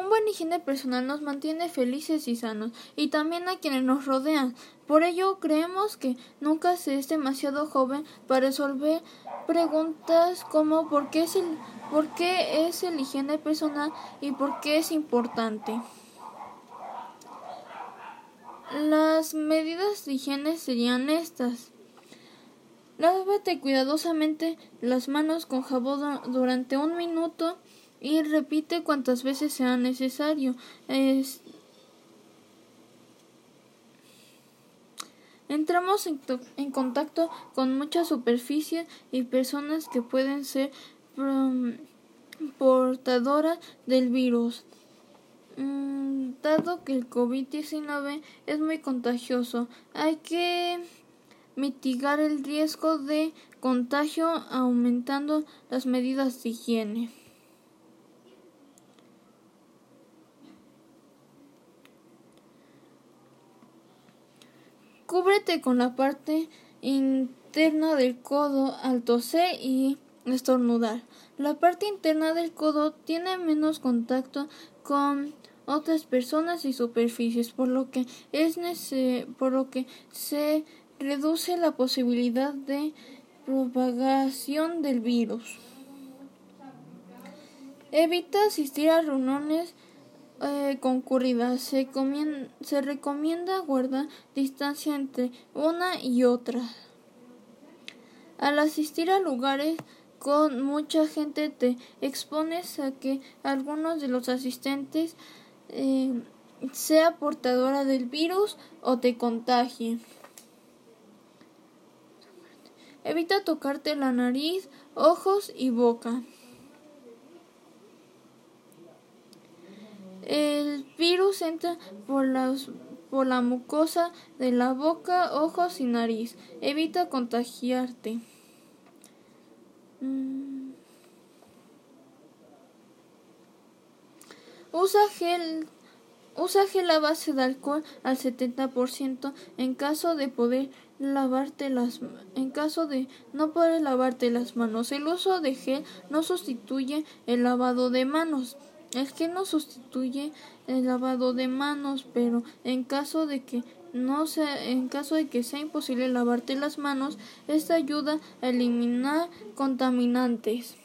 Un buen higiene personal nos mantiene felices y sanos, y también a quienes nos rodean. Por ello, creemos que nunca se es demasiado joven para resolver preguntas como ¿por qué es el, por qué es el higiene personal y por qué es importante? Las medidas de higiene serían estas. Lávate cuidadosamente las manos con jabón durante un minuto y repite cuantas veces sea necesario. Entramos en, contacto con mucha superficie y personas que pueden ser portadoras del virus. Mm, dado que el COVID-19 es muy contagioso, hay que mitigar el riesgo de contagio aumentando las medidas de higiene. Cúbrete con la parte interna del codo al toser y estornudar. La parte interna del codo tiene menos contacto con otras personas y superficies, por lo que es por lo que se reduce la posibilidad de propagación del virus. Evita asistir a reuniones eh, concurridas. Se, se recomienda guardar distancia entre una y otra. Al asistir a lugares con mucha gente te expones a que algunos de los asistentes eh, sea portadora del virus o te contagie. Evita tocarte la nariz, ojos y boca. El virus entra por, por la mucosa de la boca, ojos y nariz. Evita contagiarte. Mm. Usa gel Usa gel a base de alcohol al 70% en caso de poder lavarte las en caso de no poder lavarte las manos. El uso de gel no sustituye el lavado de manos. El gel no sustituye el lavado de manos, pero en caso de que no sea, en caso de que sea imposible lavarte las manos, esta ayuda a eliminar contaminantes.